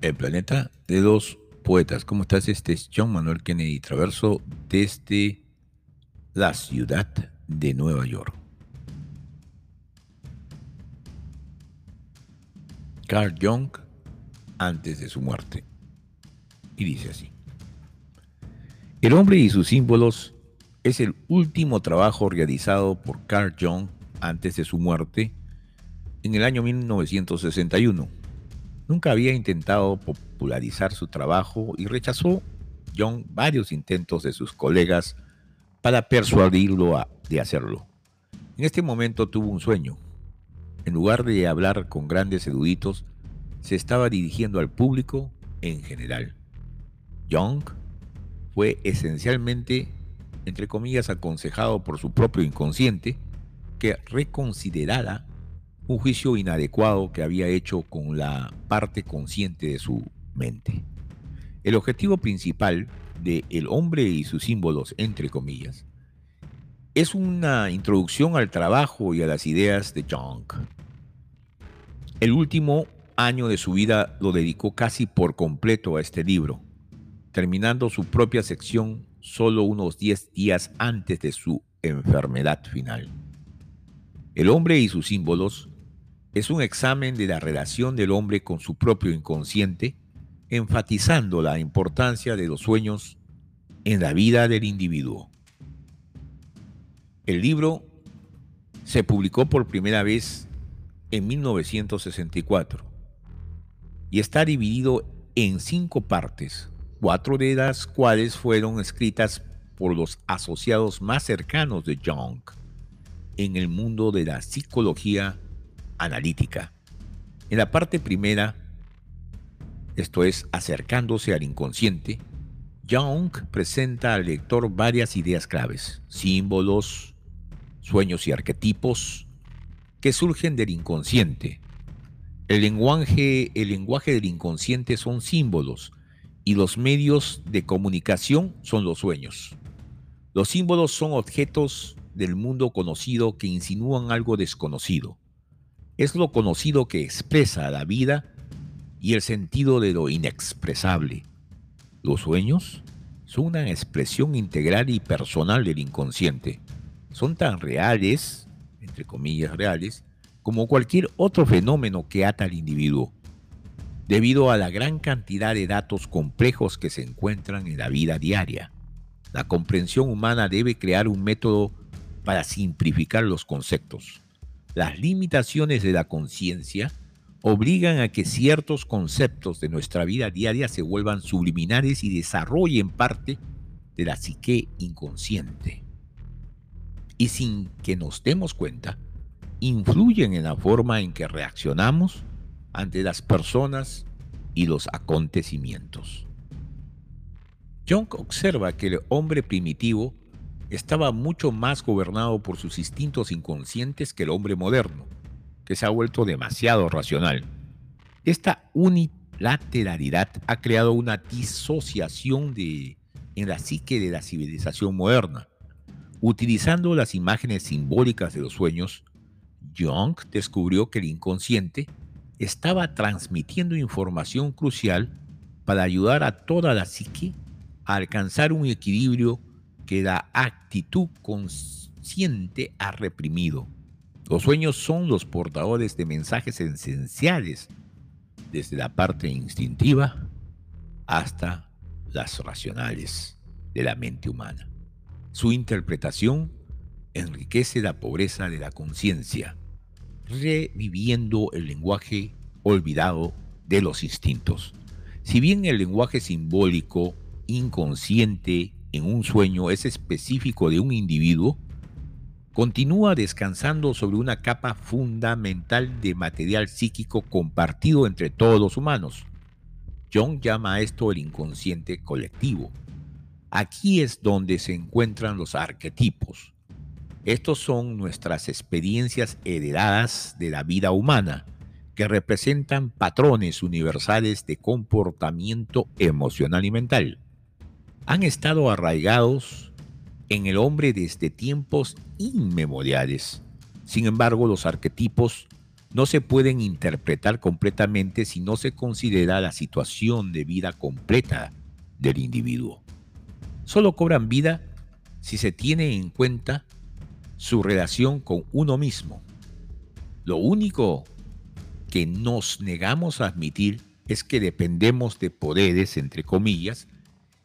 El planeta de los poetas. ¿Cómo estás? Este es John Manuel Kennedy Traverso desde la ciudad de Nueva York. Carl Jung antes de su muerte. Y dice así. El hombre y sus símbolos es el último trabajo realizado por Carl Jung antes de su muerte en el año 1961. Nunca había intentado popularizar su trabajo y rechazó Jung varios intentos de sus colegas para persuadirlo de hacerlo. En este momento tuvo un sueño. En lugar de hablar con grandes eruditos, se estaba dirigiendo al público en general. Jung fue esencialmente, entre comillas, aconsejado por su propio inconsciente que reconsiderara un juicio inadecuado que había hecho con la parte consciente de su mente. El objetivo principal de El hombre y sus símbolos, entre comillas, es una introducción al trabajo y a las ideas de Jung. El último año de su vida lo dedicó casi por completo a este libro, terminando su propia sección solo unos 10 días antes de su enfermedad final. El hombre y sus símbolos es un examen de la relación del hombre con su propio inconsciente, enfatizando la importancia de los sueños en la vida del individuo. El libro se publicó por primera vez en 1964 y está dividido en cinco partes, cuatro de las cuales fueron escritas por los asociados más cercanos de Jung en el mundo de la psicología analítica. En la parte primera, esto es, acercándose al inconsciente, Jung presenta al lector varias ideas claves, símbolos, sueños y arquetipos que surgen del inconsciente. El lenguaje, el lenguaje del inconsciente son símbolos y los medios de comunicación son los sueños. Los símbolos son objetos del mundo conocido que insinúan algo desconocido es lo conocido que expresa la vida y el sentido de lo inexpresable. Los sueños son una expresión integral y personal del inconsciente. Son tan reales, entre comillas reales, como cualquier otro fenómeno que ata al individuo, debido a la gran cantidad de datos complejos que se encuentran en la vida diaria. La comprensión humana debe crear un método para simplificar los conceptos las limitaciones de la conciencia obligan a que ciertos conceptos de nuestra vida diaria se vuelvan subliminares y desarrollen parte de la psique inconsciente. Y sin que nos demos cuenta, influyen en la forma en que reaccionamos ante las personas y los acontecimientos. Jung observa que el hombre primitivo estaba mucho más gobernado por sus instintos inconscientes que el hombre moderno, que se ha vuelto demasiado racional. Esta unilateralidad ha creado una disociación de, en la psique de la civilización moderna. Utilizando las imágenes simbólicas de los sueños, Jung descubrió que el inconsciente estaba transmitiendo información crucial para ayudar a toda la psique a alcanzar un equilibrio que la actitud consciente ha reprimido. Los sueños son los portadores de mensajes esenciales, desde la parte instintiva hasta las racionales de la mente humana. Su interpretación enriquece la pobreza de la conciencia, reviviendo el lenguaje olvidado de los instintos. Si bien el lenguaje simbólico, inconsciente en un sueño es específico de un individuo, continúa descansando sobre una capa fundamental de material psíquico compartido entre todos los humanos. Jung llama a esto el inconsciente colectivo. Aquí es donde se encuentran los arquetipos. Estos son nuestras experiencias heredadas de la vida humana, que representan patrones universales de comportamiento emocional y mental han estado arraigados en el hombre desde tiempos inmemoriales. Sin embargo, los arquetipos no se pueden interpretar completamente si no se considera la situación de vida completa del individuo. Solo cobran vida si se tiene en cuenta su relación con uno mismo. Lo único que nos negamos a admitir es que dependemos de poderes, entre comillas,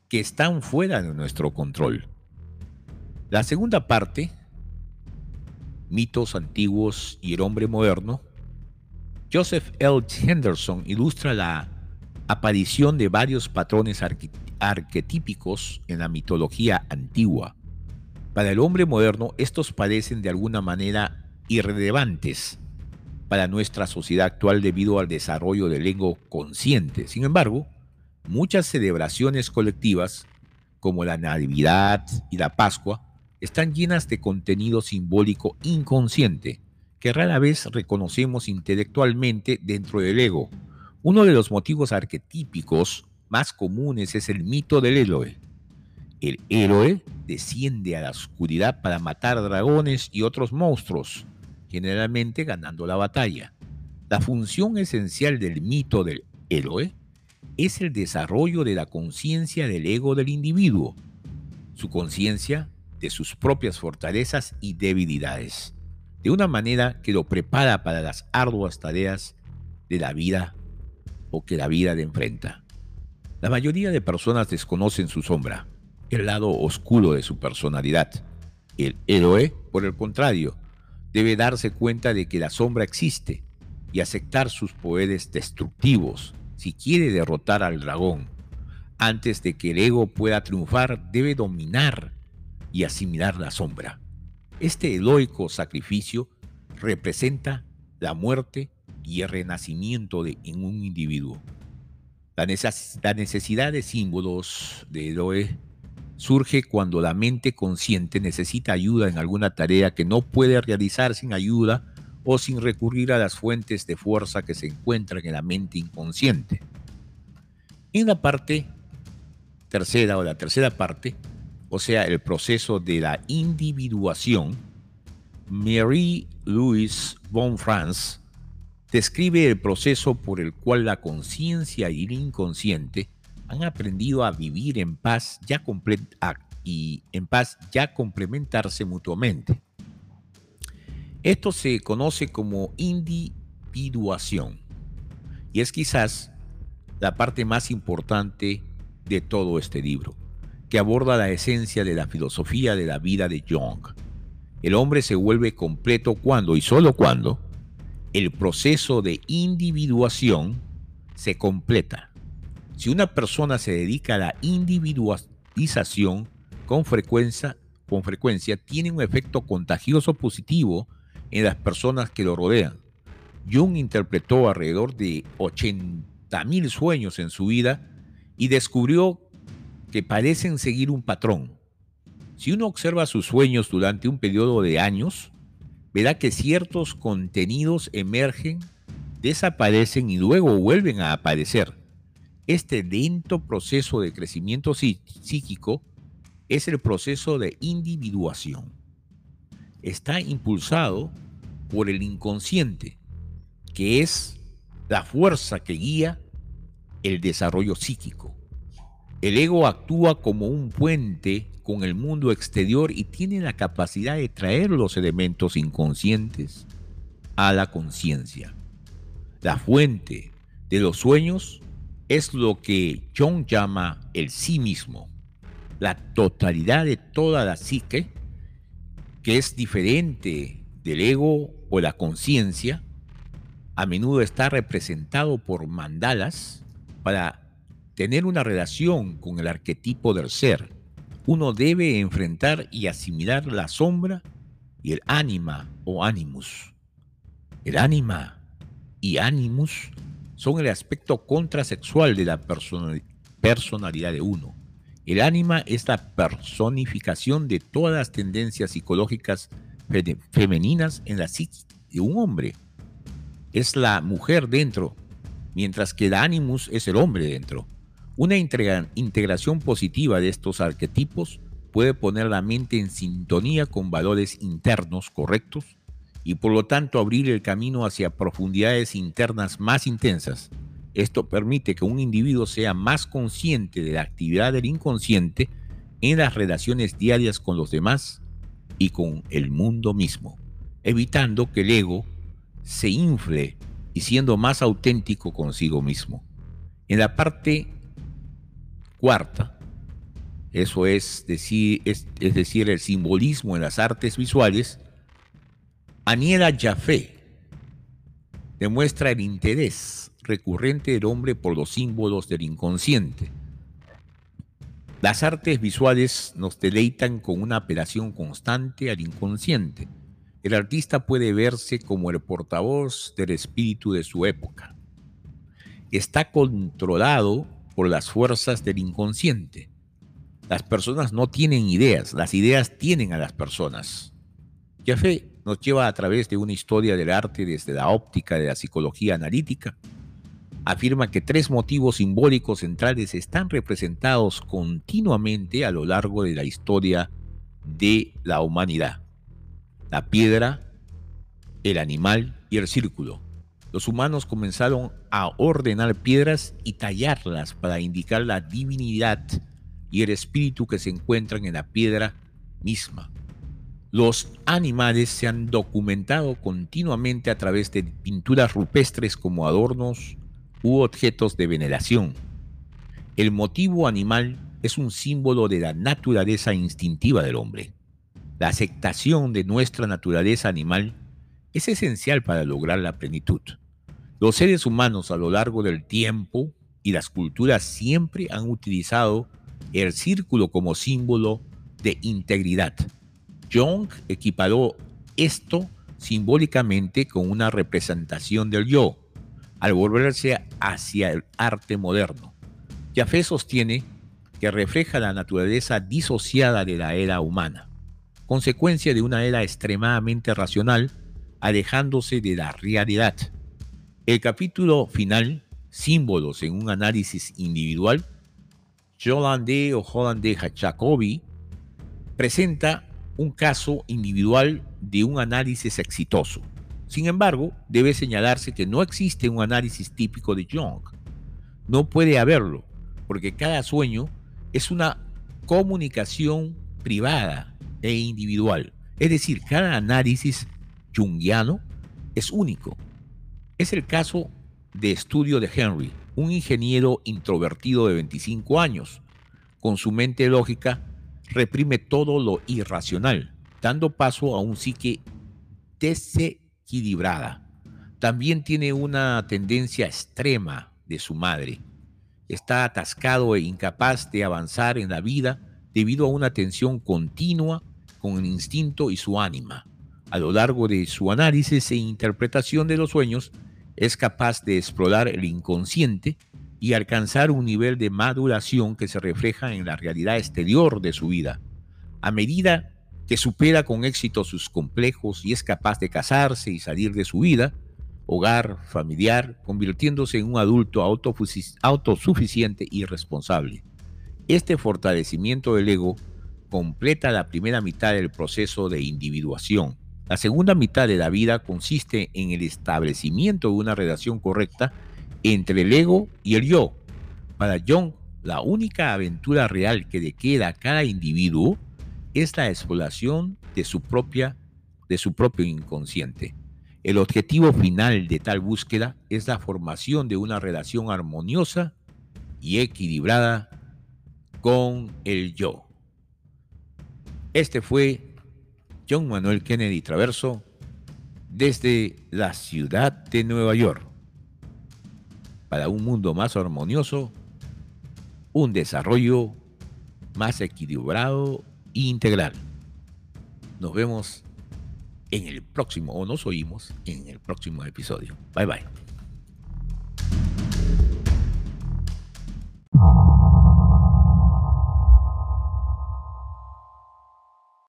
que están fuera de nuestro control. La segunda parte, mitos antiguos y el hombre moderno, Joseph L. Henderson ilustra la aparición de varios patrones arquetípicos en la mitología antigua. Para el hombre moderno, estos parecen de alguna manera irrelevantes para nuestra sociedad actual debido al desarrollo del ego consciente. Sin embargo, muchas celebraciones colectivas, como la Navidad y la Pascua, están llenas de contenido simbólico inconsciente que rara vez reconocemos intelectualmente dentro del ego. Uno de los motivos arquetípicos más comunes es el mito del héroe. El héroe desciende a la oscuridad para matar dragones y otros monstruos, generalmente ganando la batalla. La función esencial del mito del héroe es el desarrollo de la conciencia del ego del individuo, su conciencia de sus propias fortalezas y debilidades de una manera que lo prepara para las arduas tareas de la vida o que la vida le enfrenta. La mayoría de personas desconocen su sombra, el lado oscuro de su personalidad. El héroe, por el contrario, debe darse cuenta de que la sombra existe y aceptar sus poderes destructivos si quiere derrotar al dragón. Antes de que el ego pueda triunfar, debe dominar y asimilar la sombra. Este heroico sacrificio representa la muerte y el renacimiento de, en un individuo. La, necesidad de símbolos de héroe surge cuando la mente consciente necesita ayuda en alguna tarea que no puede realizar sin ayuda o sin recurrir a las fuentes de fuerza que se encuentran en la mente inconsciente. En la parte tercera o la tercera parte, o sea, el proceso de la individuación, Marie-Louise von Franz describe el proceso por el cual la conciencia y el inconsciente han aprendido a vivir en paz ya y en paz ya complementarse mutuamente. Esto se conoce como individuación y es quizás la parte más importante de todo este libro que aborda la esencia de la filosofía de la vida de Jung. El hombre se vuelve completo cuando y solo cuando el proceso de individuación se completa. Si una persona se dedica a la individualización con frecuencia, con frecuencia tiene un efecto contagioso positivo en las personas que lo rodean. Jung interpretó alrededor de 80.000 sueños en su vida y descubrió que parecen seguir un patrón. Si uno observa sus sueños durante un periodo de años, verá que ciertos contenidos emergen, desaparecen y luego vuelven a aparecer. Este lento proceso de crecimiento psíquico es el proceso de individuación. Está impulsado por el inconsciente, que es la fuerza que guía el desarrollo psíquico. El ego actúa como un puente con el mundo exterior y tiene la capacidad de traer los elementos inconscientes a la conciencia. La fuente de los sueños es lo que John llama el sí mismo, la totalidad de toda la psique, que es diferente del ego o la conciencia, a menudo está representado por mandalas para tener una relación con el arquetipo del ser, uno debe enfrentar y asimilar la sombra y el ánima o animus. El ánima y animus son el aspecto contrasexual de la personalidad de uno. El ánima es la personificación de todas las tendencias psicológicas femeninas en la psique de un hombre. Es la mujer dentro, mientras que el animus es el hombre dentro. Una integración positiva de estos arquetipos puede poner la mente en sintonía con valores internos correctos y por lo tanto abrir el camino hacia profundidades internas más intensas. Esto permite que un individuo sea más consciente de la actividad del inconsciente en las relaciones diarias con los demás y con el mundo mismo, evitando que el ego se infle y siendo más auténtico consigo mismo. En la parte cuarta, eso es decir, es, decir, el simbolismo en las artes visuales, Aniela Jaffe demuestra el interés recurrente del hombre por los símbolos del inconsciente. Las artes visuales nos deleitan con una apelación constante al inconsciente. El artista puede verse como el portavoz del espíritu de su época. Está controlado por las fuerzas del inconsciente. Las personas no tienen ideas, las ideas tienen a las personas. Jaffe nos lleva a través de una historia del arte desde la óptica de la psicología analítica. Afirma que tres motivos simbólicos centrales están representados continuamente a lo largo de la historia de la humanidad. La piedra, el animal y el círculo los humanos comenzaron a ordenar piedras y tallarlas para indicar la divinidad y el espíritu que se encuentran en la piedra misma. Los animales se han documentado continuamente a través de pinturas rupestres como adornos u objetos de veneración. El motivo animal es un símbolo de la naturaleza instintiva del hombre. La aceptación de nuestra naturaleza animal es esencial para lograr la plenitud. Los seres humanos a lo largo del tiempo y las culturas siempre han utilizado el círculo como símbolo de integridad. Jung equiparó esto simbólicamente con una representación del yo, al volverse hacia el arte moderno. Jaffe sostiene que refleja la naturaleza disociada de la era humana, consecuencia de una era extremadamente racional, alejándose de la realidad. El capítulo final, símbolos en un análisis individual, Jolande o Jolande Jacobi presenta un caso individual de un análisis exitoso. Sin embargo, debe señalarse que no existe un análisis típico de Jung. No puede haberlo, porque cada sueño es una comunicación privada e individual. Es decir, cada análisis jungiano es único es el caso de estudio de Henry, un ingeniero introvertido de 25 años. Con su mente lógica, reprime todo lo irracional, dando paso a un psique desequilibrada. También tiene una tendencia extrema de su madre. Está atascado e incapaz de avanzar en la vida debido a una tensión continua con el instinto y su ánima. A lo largo de su análisis e interpretación de los sueños, es capaz de explorar el inconsciente y alcanzar un nivel de maduración que se refleja en la realidad exterior de su vida. A medida que supera con éxito sus complejos y es capaz de casarse y salir de su vida, hogar, familiar, convirtiéndose en un adulto autosuficiente y responsable. Este fortalecimiento del ego completa la primera mitad del proceso de individuación la segunda mitad de la vida consiste en el establecimiento de una relación correcta entre el ego y el yo. Para John, la única aventura real que le queda a cada individuo es la exploración de su, propia, de su propio inconsciente. El objetivo final de tal búsqueda es la formación de una relación armoniosa y equilibrada con el yo. Este fue John Manuel Kennedy Traverso desde la ciudad de Nueva York. Para un mundo más armonioso, un desarrollo más equilibrado e integral. Nos vemos en el próximo, o nos oímos en el próximo episodio. Bye bye.